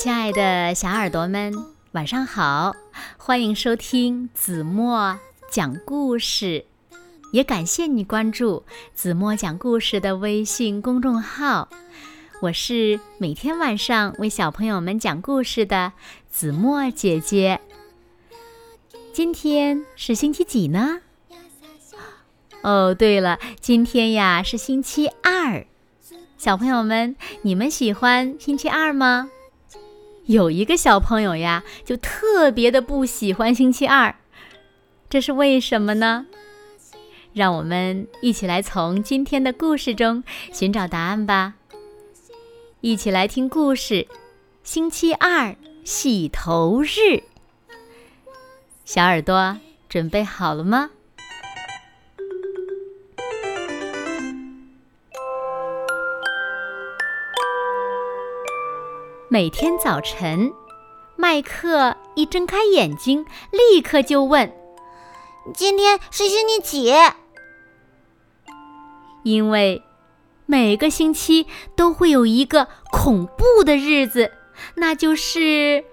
亲爱的小耳朵们，晚上好！欢迎收听子墨讲故事，也感谢你关注子墨讲故事的微信公众号。我是每天晚上为小朋友们讲故事的子墨姐姐。今天是星期几呢？哦，对了，今天呀是星期二。小朋友们，你们喜欢星期二吗？有一个小朋友呀，就特别的不喜欢星期二，这是为什么呢？让我们一起来从今天的故事中寻找答案吧。一起来听故事：星期二洗头日。小耳朵准备好了吗？每天早晨，麦克一睁开眼睛，立刻就问：“今天是星期几？”因为每个星期都会有一个恐怖的日子，那就是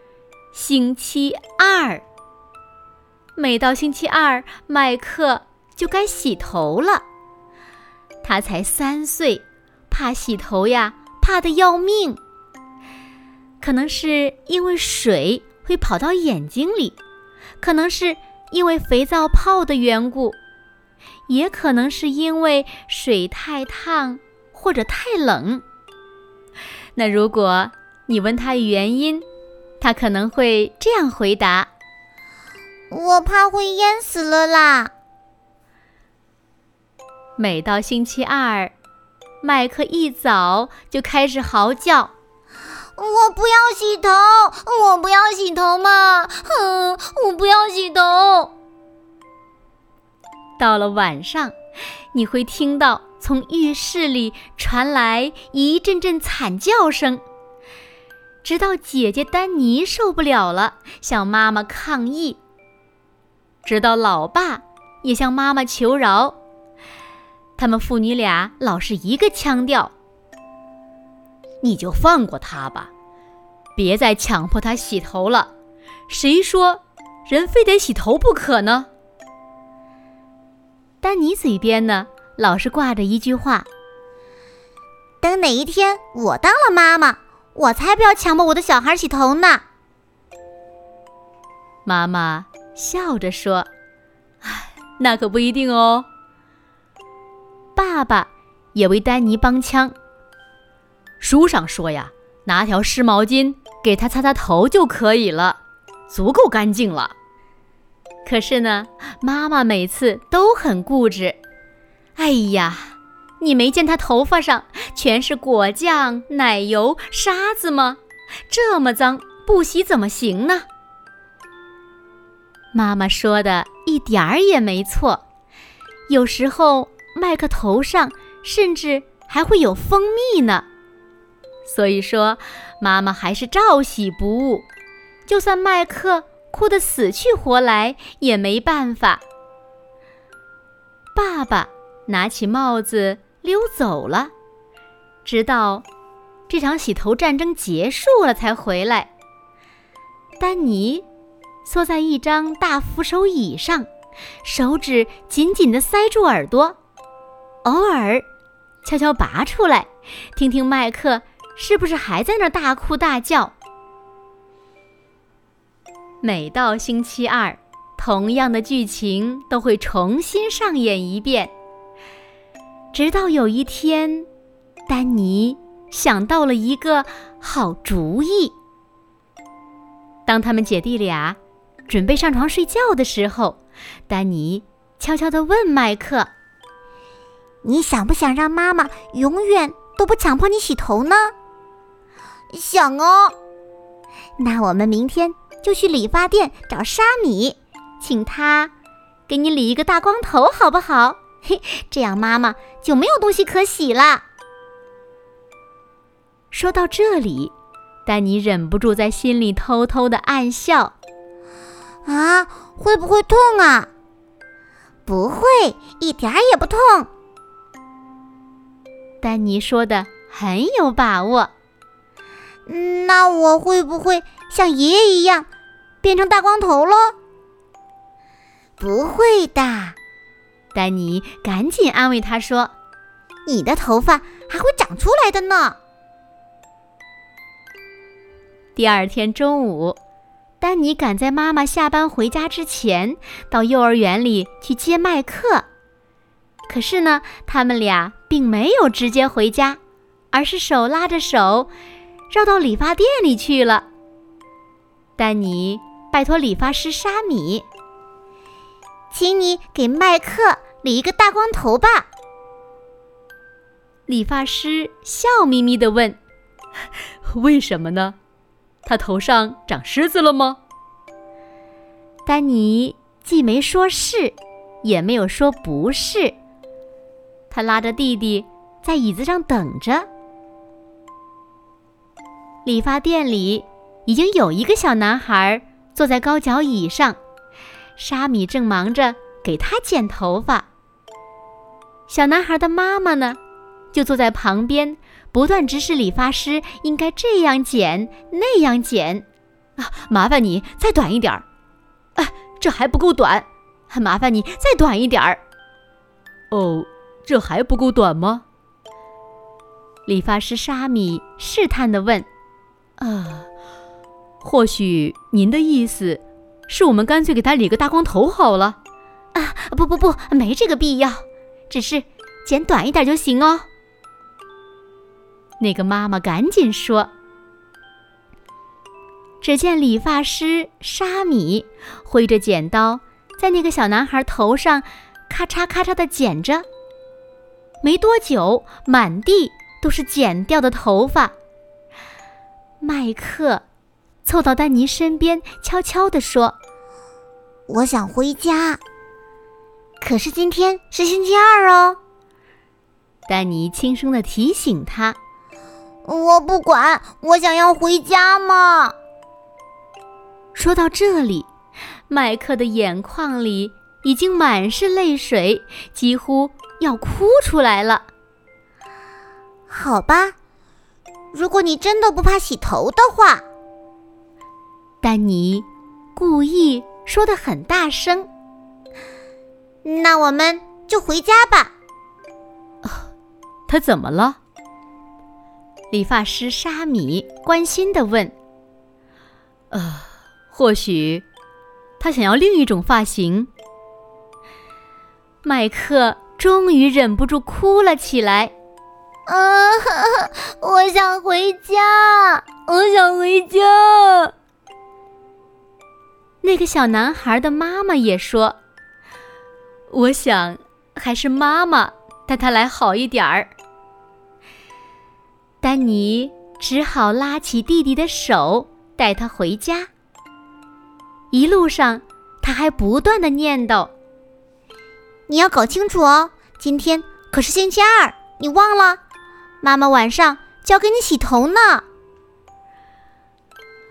星期二。每到星期二，麦克就该洗头了。他才三岁，怕洗头呀，怕得要命。可能是因为水会跑到眼睛里，可能是因为肥皂泡的缘故，也可能是因为水太烫或者太冷。那如果你问他原因，他可能会这样回答：“我怕会淹死了啦。”每到星期二，麦克一早就开始嚎叫。我不要洗头，我不要洗头嘛！哼，我不要洗头。到了晚上，你会听到从浴室里传来一阵阵惨叫声，直到姐姐丹尼受不了了，向妈妈抗议；直到老爸也向妈妈求饶。他们父女俩老是一个腔调。你就放过他吧，别再强迫他洗头了。谁说人非得洗头不可呢？丹尼嘴边呢，老是挂着一句话：“等哪一天我当了妈妈，我才不要强迫我的小孩洗头呢。”妈妈笑着说：“唉，那可不一定哦。”爸爸也为丹尼帮腔。书上说呀，拿条湿毛巾给他擦擦头就可以了，足够干净了。可是呢，妈妈每次都很固执。哎呀，你没见他头发上全是果酱、奶油、沙子吗？这么脏，不洗怎么行呢？妈妈说的一点儿也没错。有时候麦克头上甚至还会有蜂蜜呢。所以说，妈妈还是照洗不误。就算麦克哭得死去活来，也没办法。爸爸拿起帽子溜走了，直到这场洗头战争结束了才回来。丹尼缩在一张大扶手椅上，手指紧紧地塞住耳朵，偶尔悄悄拔出来，听听麦克。是不是还在那大哭大叫？每到星期二，同样的剧情都会重新上演一遍。直到有一天，丹尼想到了一个好主意。当他们姐弟俩准备上床睡觉的时候，丹尼悄悄地问麦克：“你想不想让妈妈永远都不强迫你洗头呢？”想哦，那我们明天就去理发店找沙米，请他给你理一个大光头，好不好？嘿，这样妈妈就没有东西可洗了。说到这里，丹尼忍不住在心里偷偷的暗笑。啊，会不会痛啊？不会，一点儿也不痛。丹尼说的很有把握。那我会不会像爷爷一样变成大光头喽？不会的，丹尼赶紧安慰他说：“你的头发还会长出来的呢。”第二天中午，丹尼赶在妈妈下班回家之前，到幼儿园里去接麦克。可是呢，他们俩并没有直接回家，而是手拉着手，绕到理发店里去了。丹尼拜托理发师沙米，请你给麦克理一个大光头吧。理发师笑眯眯地问：“为什么呢？他头上长虱子了吗？”丹尼既没说是，也没有说不是。他拉着弟弟在椅子上等着。理发店里已经有一个小男孩坐在高脚椅上，沙米正忙着给他剪头发。小男孩的妈妈呢，就坐在旁边，不断指使理发师应该这样剪那样剪。啊，麻烦你再短一点儿。啊，这还不够短，麻烦你再短一点儿。哦。这还不够短吗？理发师沙米试探地问：“啊，或许您的意思是我们干脆给他理个大光头好了？”啊，不不不，没这个必要，只是剪短一点就行哦。那个妈妈赶紧说。只见理发师沙米挥着剪刀，在那个小男孩头上咔嚓咔嚓的剪着。没多久，满地都是剪掉的头发。麦克凑到丹尼身边，悄悄地说：“我想回家，可是今天是星期二哦。”丹尼轻声地提醒他：“我不管，我想要回家嘛。”说到这里，麦克的眼眶里已经满是泪水，几乎……要哭出来了。好吧，如果你真的不怕洗头的话，丹尼故意说的很大声。那我们就回家吧。他怎么了？理发师沙米关心的问。呃，或许他想要另一种发型。麦克。终于忍不住哭了起来。啊，我想回家，我想回家。那个小男孩的妈妈也说：“我想还是妈妈带他来好一点儿。”丹尼只好拉起弟弟的手，带他回家。一路上，他还不断的念叨。你要搞清楚哦，今天可是星期二，你忘了？妈妈晚上就要给你洗头呢。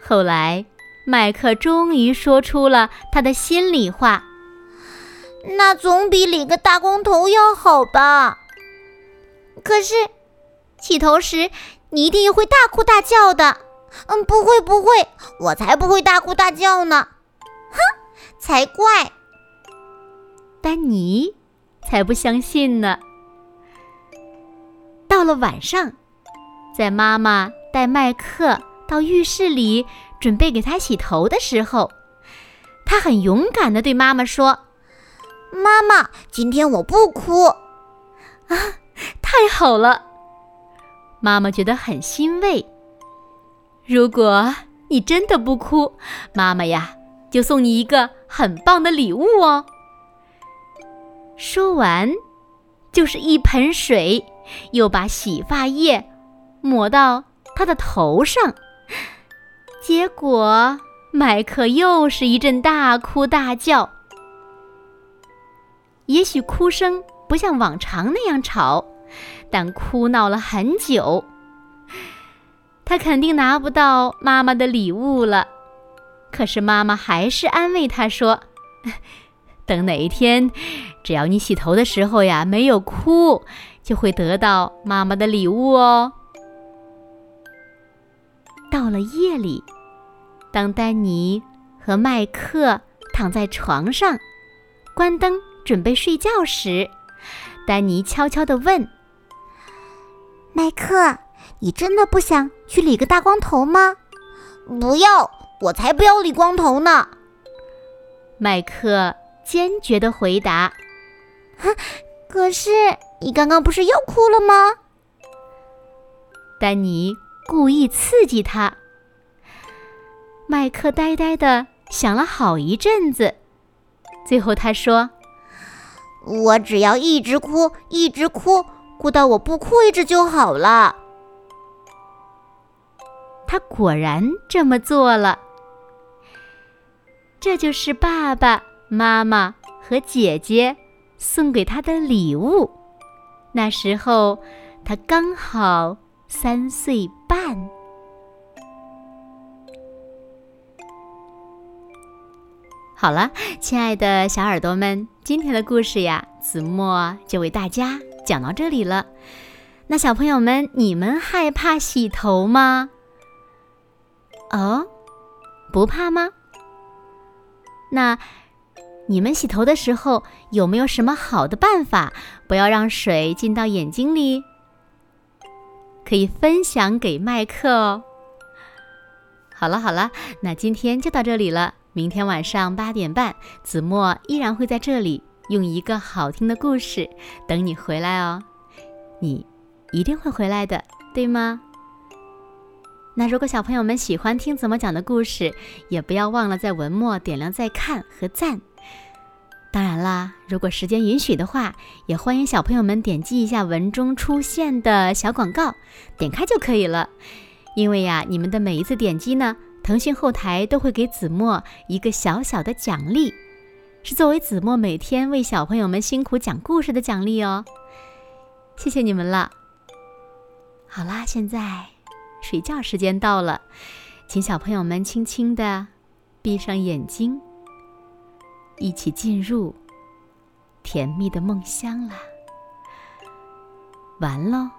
后来，麦克终于说出了他的心里话：“那总比理个大光头要好吧？可是，洗头时你一定会大哭大叫的。嗯，不会不会，我才不会大哭大叫呢。哼，才怪！”丹尼才不相信呢。到了晚上，在妈妈带麦克到浴室里准备给他洗头的时候，他很勇敢地对妈妈说：“妈妈，今天我不哭。”啊，太好了！妈妈觉得很欣慰。如果你真的不哭，妈妈呀，就送你一个很棒的礼物哦。说完，就是一盆水，又把洗发液抹到他的头上。结果，麦克又是一阵大哭大叫。也许哭声不像往常那样吵，但哭闹了很久。他肯定拿不到妈妈的礼物了。可是妈妈还是安慰他说。等哪一天，只要你洗头的时候呀没有哭，就会得到妈妈的礼物哦。到了夜里，当丹尼和麦克躺在床上，关灯准备睡觉时，丹尼悄悄地问：“麦克，你真的不想去理个大光头吗？”“不要，我才不要理光头呢！”麦克坚决地回答。“哈，可是你刚刚不是又哭了吗？”丹尼故意刺激他。麦克呆呆的想了好一阵子，最后他说。我只要一直哭，一直哭，哭到我不哭一直就好了。他果然这么做了。这就是爸爸妈妈和姐姐送给他的礼物。那时候他刚好三岁半。好了，亲爱的小耳朵们，今天的故事呀，子墨就为大家讲到这里了。那小朋友们，你们害怕洗头吗？哦，不怕吗？那你们洗头的时候有没有什么好的办法，不要让水进到眼睛里？可以分享给麦克哦。好了好了，那今天就到这里了。明天晚上八点半，子墨依然会在这里用一个好听的故事等你回来哦。你一定会回来的，对吗？那如果小朋友们喜欢听子墨讲的故事，也不要忘了在文末点亮再看和赞。当然啦，如果时间允许的话，也欢迎小朋友们点击一下文中出现的小广告，点开就可以了。因为呀，你们的每一次点击呢。腾讯后台都会给子墨一个小小的奖励，是作为子墨每天为小朋友们辛苦讲故事的奖励哦。谢谢你们了。好啦，现在睡觉时间到了，请小朋友们轻轻的闭上眼睛，一起进入甜蜜的梦乡啦。完喽。